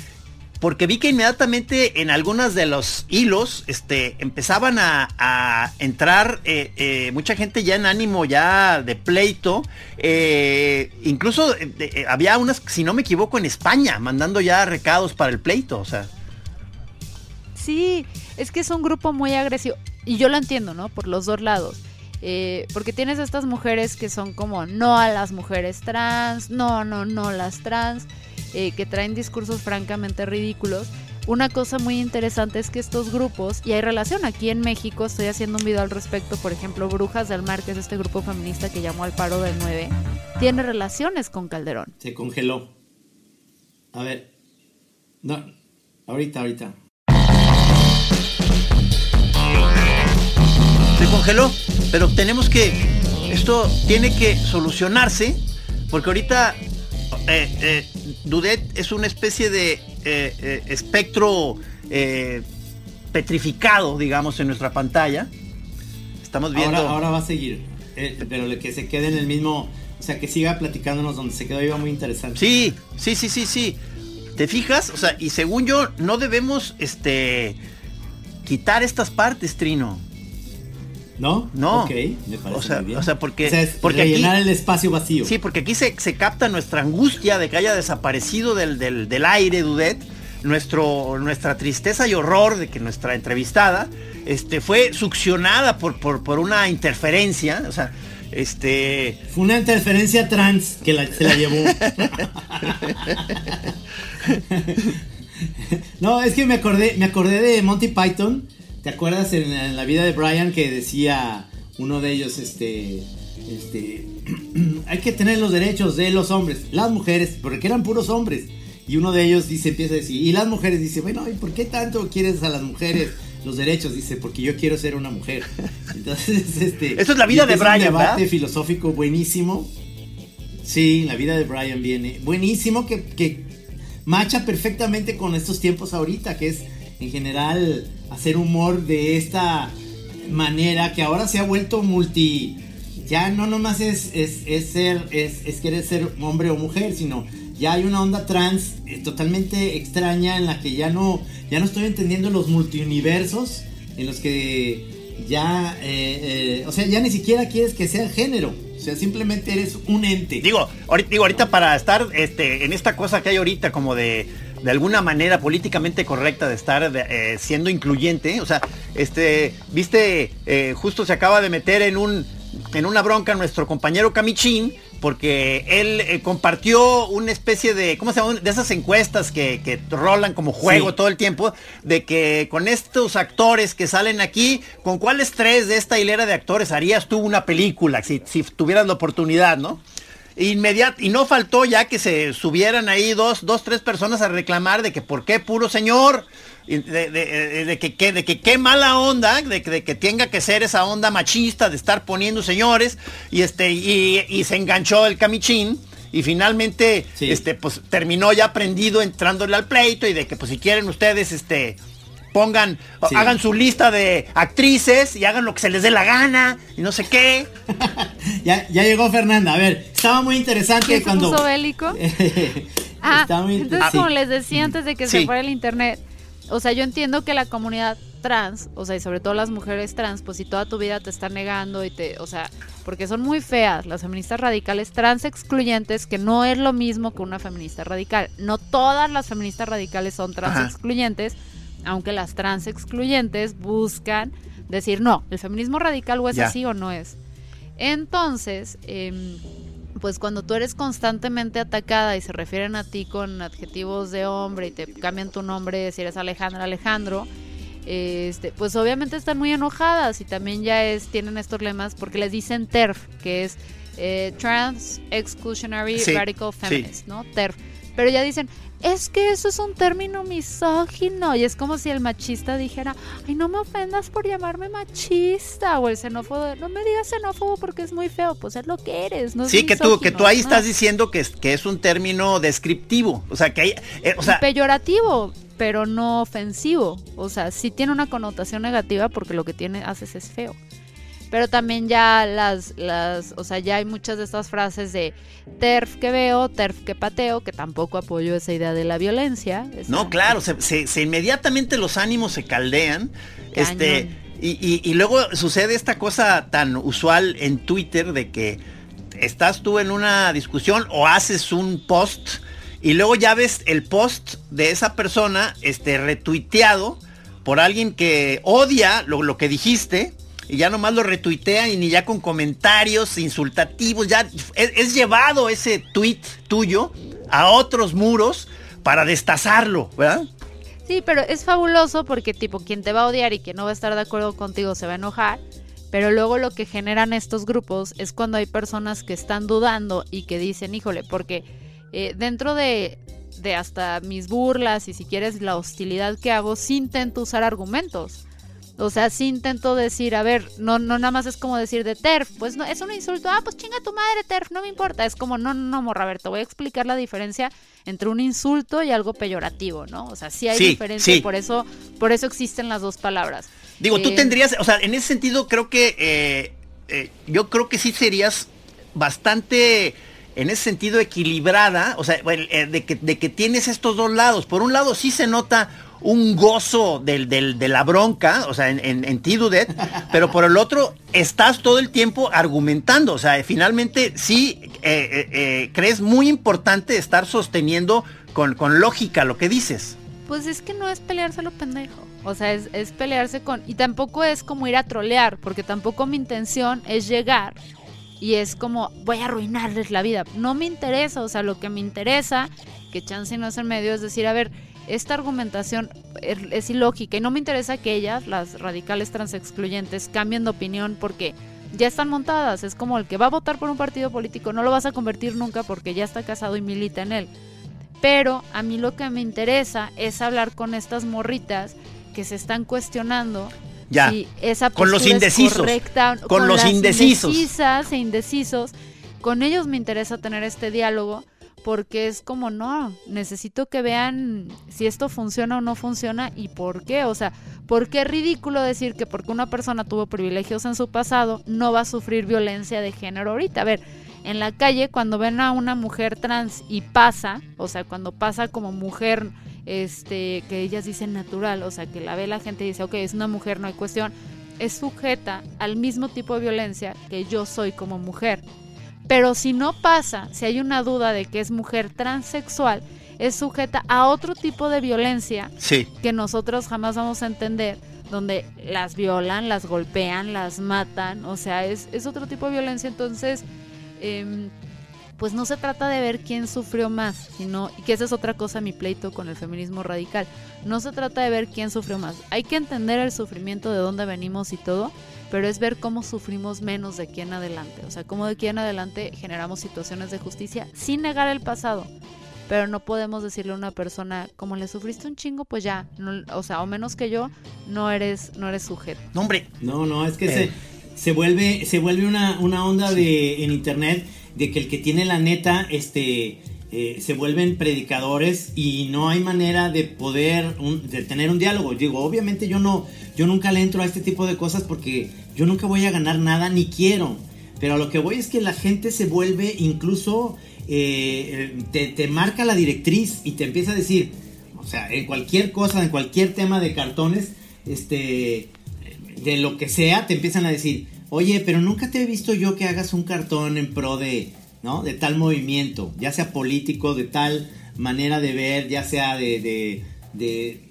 porque vi que inmediatamente en algunos de los hilos este, empezaban a, entrar eh, eh, mucha gente ya en ánimo ya de pleito. Eh, incluso había unas, si no me equivoco, en España, mandando ya recados para el pleito. O sea. Sí, es que es un grupo muy agresivo. Y yo lo entiendo, ¿no? Por los dos lados. porque tienes estas mujeres que son como no a las mujeres trans, no, no, no las trans. Eh, que traen discursos francamente ridículos. una cosa muy interesante es que estos grupos, y hay relación aquí en México, estoy haciendo un video al respecto, por ejemplo, Brujas del Mar, que es este grupo feminista que llamó al paro del 9, tiene relaciones con Calderón. Se congeló. A ver. No, ahorita, ahorita. Se congeló, pero tenemos que, esto tiene que solucionarse, porque ahorita eh, eh, Dudet es una especie de eh, espectro petrificado, digamos, en nuestra pantalla. Estamos viendo. Ahora, va a seguir, pero que se quede en el mismo. O sea, que siga platicándonos donde se quedó iba muy interesante. Sí, sí, sí, sí, sí. ¿Te fijas? O sea, y según yo, no debemos este quitar estas partes, Trino. ¿No? No. Ok, me parece o sea, muy bien. O sea, porque, O sea, es porque rellenar aquí, el espacio vacío. Sí, porque aquí se, se capta nuestra angustia de que haya desaparecido del, del, del aire, Dudet, nuestro, nuestra tristeza y horror de que nuestra entrevistada este, fue succionada por, por, por una interferencia. O sea, este. Fue una interferencia trans que la, se la llevó. no, es que me acordé, me acordé de Monty Python. ¿Te acuerdas en, en la vida de Brian que decía uno de ellos, este, este, hay que tener los derechos de los hombres, las mujeres, porque eran puros hombres. Y uno de ellos dice, empieza a decir, y las mujeres dice, bueno, ¿y por qué tanto quieres a las mujeres los derechos? Dice, porque yo quiero ser una mujer. Entonces, este. Eso es la vida de es Brian, Un debate ¿verdad? filosófico buenísimo. Sí, la vida de Brian viene. Buenísimo que, que macha perfectamente con estos tiempos ahorita, que es en general hacer humor de esta manera que ahora se ha vuelto multi. Ya no nomás es, es, ser, es, es querer ser hombre o mujer, sino ya hay una onda trans eh, totalmente extraña en la que ya no, ya no estoy entendiendo los multiuniversos en los que ya, eh, eh, o sea, ya ni siquiera quieres que sea género, o sea, simplemente eres un ente. Digo, ahorita, digo, ahorita para estar este, en esta cosa que hay ahorita como de de alguna manera políticamente correcta de estar eh, siendo incluyente, o sea, este, viste, eh, justo se acaba de meter en un en una bronca nuestro compañero Camichín porque él eh, compartió una especie de, ¿cómo se llama? De esas encuestas que, que rolan como juego Sí. todo el tiempo, de que con estos actores que salen aquí, ¿con cuáles tres de esta hilera de actores harías tú una película si, si tuvieras la oportunidad, ¿no? Inmediat y no faltó ya que se subieran ahí dos, dos, tres personas a reclamar de que por qué puro señor, de, de- de que, que- de que qué mala onda, de, que- de que tenga que ser esa onda machista de estar poniendo señores, y este, y, y se enganchó el camichín. Y finalmente, Sí. este, pues terminó ya prendido entrándole al pleito y de que pues si quieren ustedes, este, pongan, Sí. hagan su lista de actrices y hagan lo que se les dé la gana y no sé qué. Ya, ya llegó Fernanda. A ver, estaba muy interesante ¿Quién se cuando. puso bélico? Ah, Estaba muy- entonces sí. como les decía antes de que Sí. se fuera el internet, o sea, yo entiendo que la comunidad trans, o sea, y sobre todo las mujeres trans, pues si toda tu vida te están negando y te, o sea, porque son muy feas las feministas radicales trans excluyentes, que no es lo mismo que una feminista radical. No todas las feministas radicales son trans Ajá. excluyentes, aunque las trans excluyentes buscan decir, no, el feminismo radical o es así o no es. Entonces, em, pues cuando tú eres constantemente atacada y se refieren a ti con adjetivos de hombre y te cambian tu nombre si eres Alejandra Alejandro, este, pues obviamente están muy enojadas y también ya es tienen estos lemas porque les dicen TERF, que es eh, Trans Exclusionary Sí, Radical sí. Feminist, ¿no? TERF. Pero ya dicen, es que eso es un término misógino y es como si el machista dijera, ay, no me ofendas por llamarme machista o el xenófobo, no me digas xenófobo porque es muy feo, pues es lo que eres, no Sí, que tú, que tú ahí ¿no? estás diciendo que es, que es un término descriptivo. O sea, que hay, eh, o sea, peyorativo, pero no ofensivo. O sea, sí tiene una connotación negativa porque lo que tiene haces es feo. Pero también ya las, las, o sea, ya hay muchas de estas frases de TERF que veo, TERF que pateo, que tampoco apoyo esa idea de la violencia. Esa- no, claro, se, se- se- inmediatamente los ánimos se caldean. Este, y, y- y luego sucede esta cosa tan usual en Twitter de que estás tú en una discusión o haces un post y luego ya ves el post de esa persona este, retuiteado por alguien que odia lo, lo que dijiste y ya nomás lo retuitea y ni ya con comentarios insultativos, ya es, llevado ese tweet tuyo a otros muros para destazarlo, ¿verdad? Sí, pero es fabuloso porque tipo quien te va a odiar y quien no va a estar de acuerdo contigo se va a enojar. Pero luego lo que generan estos grupos es cuando hay personas que están dudando y que dicen, híjole, porque eh, dentro de, de hasta mis burlas y si quieres la hostilidad que hago, sí intento usar argumentos. O sea, sí intento decir, a ver, no, no nada más es como decir de TERF, pues no, es un insulto, ah, pues chinga tu madre TERF, no me importa, es como, no, no, no, morra, a ver, te voy a explicar la diferencia entre un insulto y algo peyorativo, ¿no? O sea, sí hay diferencia y por eso, por eso existen las dos palabras. Digo, tú eh, tendrías, o sea, en ese sentido creo que, eh, eh, yo creo que sí serías bastante en ese sentido equilibrada, o sea, de, que, de que tienes estos dos lados. Por un lado sí se nota un gozo del, de la bronca, o sea, en, en, en Tidudet, pero por el otro estás todo el tiempo argumentando, o sea, finalmente sí eh, eh, eh, crees muy importante estar sosteniendo con, con, lógica lo que dices. Pues es que no es pelearse lo pendejo, o sea, es, es pelearse con... Y tampoco es como ir a trolear, porque tampoco mi intención es llegar y es como voy a arruinarles la vida. No me interesa, o sea, lo que me interesa, que chance no es en medio, es decir, a ver, esta argumentación es ilógica y no me interesa que ellas, las radicales transexcluyentes, cambien de opinión porque ya están montadas. Es como el que va a votar por un partido político, no lo vas a convertir nunca porque ya está casado y milita en él. Pero a mí lo que me interesa es hablar con estas morritas que se están cuestionando ya. si esa con los indecisos, correcta, con, los indecisos. indecisas e indecisos. Con ellos me interesa tener este diálogo porque es como, no, necesito que vean si esto funciona o no funciona y por qué. O sea, ¿por qué es ridículo decir que porque una persona tuvo privilegios en su pasado no va a sufrir violencia de género ahorita? A ver, en la calle cuando ven a una mujer trans y pasa, o sea, cuando pasa como mujer, este, que ellas dicen natural, o sea, que la ve la gente y dice, ok, es una mujer, no hay cuestión, es sujeta al mismo tipo de violencia que yo soy como mujer. Pero si no pasa, si hay una duda de que es mujer transexual, es sujeta a otro tipo de violencia que nosotros jamás vamos a entender, donde las violan, las golpean, las matan, o sea, es, es otro tipo de violencia, entonces, em, pues no se trata de ver quién sufrió más, sino, y que esa es otra cosa mi pleito con el feminismo radical, no se trata de ver quién sufrió más, hay que entender el sufrimiento de dónde venimos y todo, pero es ver cómo sufrimos menos de aquí en adelante, o sea, cómo de aquí en adelante generamos situaciones de justicia sin negar el pasado. Pero no podemos decirle a una persona, como le sufriste un chingo, pues ya, o sea, o menos que yo, no eres, no eres sujeto. No, hombre. No, no, es que se, se, vuelve, se vuelve una, una onda de, en internet de que el que tiene la neta, este, eh, se vuelven predicadores y no hay manera de poder de tener un diálogo. Digo, obviamente yo no, yo nunca le entro a este tipo de cosas porque yo nunca voy a ganar nada ni quiero. Pero a lo que voy es que la gente se vuelve incluso, eh, te, marca la directriz y te empieza a decir, o sea, en cualquier cosa, en cualquier tema de cartones, este, de lo que sea, te empiezan a decir, oye, pero nunca te he visto yo que hagas un cartón en pro de, ¿no? De tal movimiento, ya sea político, de tal manera de ver, ya sea de... de,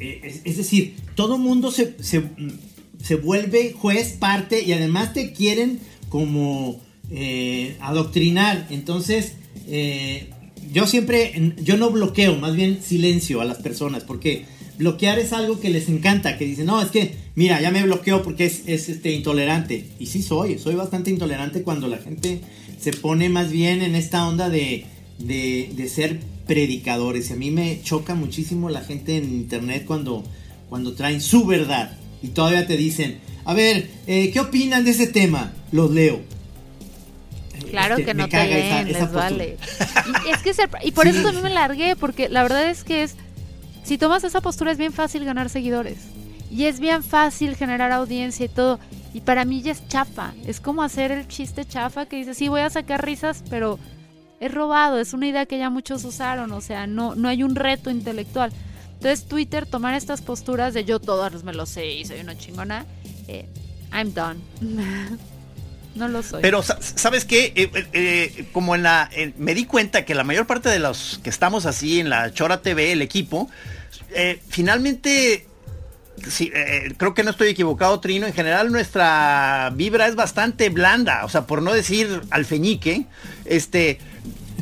es, decir, todo mundo se, se, vuelve juez, parte y además te quieren como eh, adoctrinar. Entonces, eh, yo siempre, yo no bloqueo, más bien silencio a las personas, porque bloquear es algo que les encanta, que dicen, no, es que, mira, ya me bloqueo porque es, es este, intolerante. Y sí soy, soy bastante intolerante cuando la gente se pone más bien en esta onda de, de, ser predicadores. A mí me choca muchísimo la gente en internet cuando, cuando traen su verdad y todavía te dicen, a ver, eh, ¿qué opinan de ese tema? Los leo. Claro este, que no te leen, les vale. Y, es que y por eso también me largué, porque la verdad es que es, si tomas esa postura es bien fácil ganar seguidores. Y es bien fácil generar audiencia y todo. Y para mí ya es chafa. Es como hacer el chiste chafa que dice, sí, voy a sacar risas, pero es robado. Es una idea que ya muchos usaron. O sea, no, no hay un reto intelectual. Entonces Twitter tomar estas posturas de yo todos me lo sé y soy una chingona. Eh, I'm done. no lo soy. Pero, ¿sabes qué? Eh, eh, como en la... me di cuenta que la mayor parte de los que estamos así en la Chora TV, el equipo, finalmente sí, creo que no estoy equivocado, Trino. En general nuestra vibra es bastante blanda, o sea, por no decir alfeñique, este,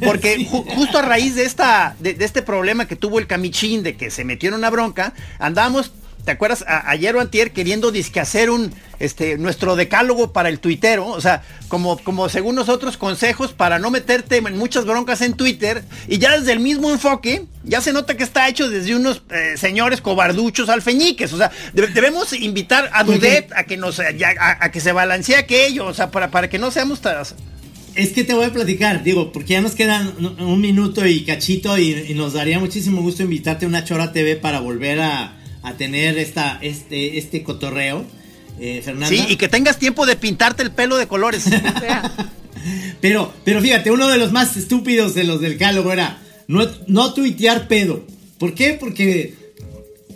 porque justo a raíz de esta, de, de, este problema que tuvo el camichín, de que se metió en una bronca, andamos ¿Te acuerdas? ayer o antier queriendo disque hacer un, este, nuestro decálogo para el tuitero, o sea, como, como según nosotros consejos para no meterte en muchas broncas en Twitter, y ya desde el mismo enfoque, ya se nota que está hecho desde unos eh, señores cobarduchos alfeñiques, o sea, debemos invitar a Dudet a que nos, a, que se balancee aquello, o sea, para, para que no seamos es que te voy a platicar, digo, porque ya nos quedan un minuto y cachito y nos daría muchísimo gusto invitarte a una Chora TV para volver a, a tener esta, este, este cotorreo, eh, Fernanda. Sí, y que tengas tiempo de pintarte el pelo de colores. pero, pero fíjate, uno de los más estúpidos de los del cálogo era no, no tuitear pedo. ¿Por qué? Porque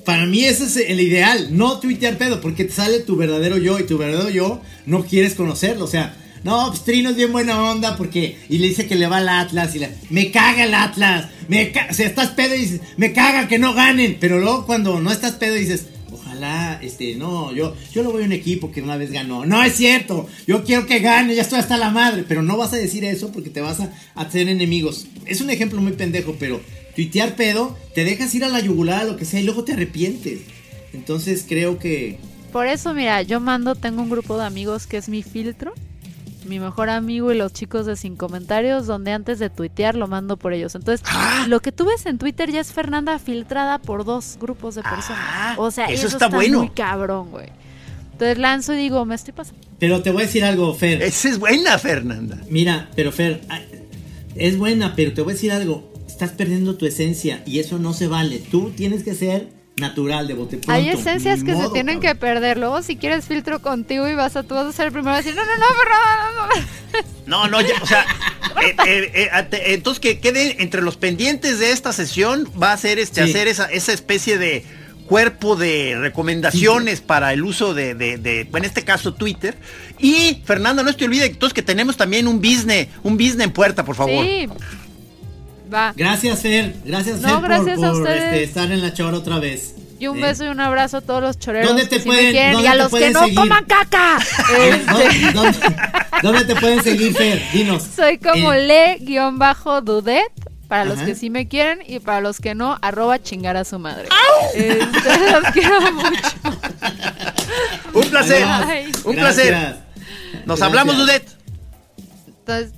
para mí ese es el ideal, no tuitear pedo, porque te sale tu verdadero yo y tu verdadero yo no quieres conocerlo. O sea, no, pues Trino es bien buena onda porque. Y le dice que le va al Atlas y le. Me caga el Atlas. Me o sea, estás pedo y dices, me caga que no ganen. Pero luego cuando no estás pedo dices, ojalá, este, no, yo, yo lo voy a un equipo que una vez ganó. No es cierto. Yo quiero que gane, ya estoy hasta la madre. Pero no vas a decir eso porque te vas a hacer enemigos. Es un ejemplo muy pendejo, pero tuitear pedo, te dejas ir a la yugular, lo que sea, y luego te arrepientes. Entonces creo que. Por eso, mira, yo mando, tengo un grupo de amigos que es mi filtro mi mejor amigo y los chicos de Sin Comentarios, donde antes de tuitear lo mando por ellos. Entonces, ¡Ah! lo que tú ves en Twitter ya es Fernanda filtrada por dos grupos de personas. Ah, o sea, eso, está, bueno. muy cabrón, güey. Entonces lanzo y digo, me estoy pasando. Pero te voy a decir algo, Fer. Esa es buena, Fernanda. Mira, pero Fer, es buena, pero te voy a decir algo. Estás perdiendo tu esencia y eso no se vale. Tú tienes que ser natural de bote pronto. Hay esencias que se tienen que perder. Luego, si quieres filtro contigo y vas a tú vas a ser el primero a decir, no, no, no, no, no. No, no, ya, o sea, eh, eh, eh, entonces que quede entre los pendientes de esta sesión va a ser este hacer esa, esa especie de cuerpo de recomendaciones para el uso de, de, en este caso, Twitter. Y, Fernanda, no te olvides entonces que tenemos también un business, un business en puerta, por favor. Sí. Gracias, Fer. Gracias, Fer, por, este, estar en la chora otra vez. Y un beso y un abrazo a todos los choreros ¿Dónde te pueden, y a los que no toman caca. Este. ¿Dónde, te pueden seguir, Fer? Dinos. Soy como le-dudet para los que sí me quieren y para los que no, arroba chingar a su madre. Este, los quiero mucho. un placer. Un placer. Nos hablamos, Dudet. Entonces,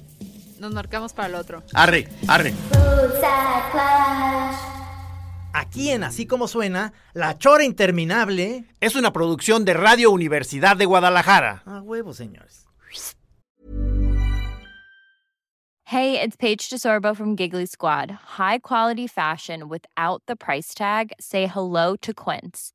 nos marcamos para el otro. Arre, arre. Aquí en Así Como Suena, La Chora Interminable es una producción de Radio Universidad de Guadalajara. A huevo, señores. Hey, it's Paige DeSorbo from Giggly Squad. High quality fashion without the price tag. Say hello to Quince.